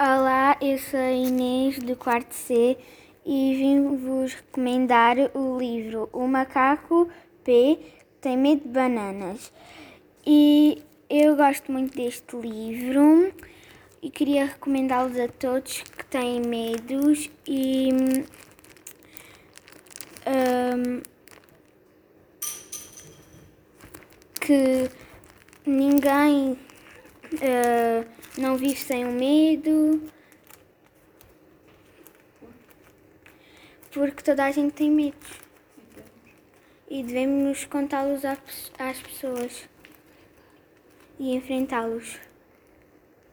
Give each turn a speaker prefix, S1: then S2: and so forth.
S1: Olá, eu sou Inês do quarto C e vim-vos recomendar o livro O Macaco P Tem Medo de Bananas. E eu gosto muito deste livro e queria recomendá-los a todos que têm medos e hum, que ninguém uh, não vive sem o medo. Porque toda a gente tem medo. E devemos contá-los às pessoas e enfrentá-los.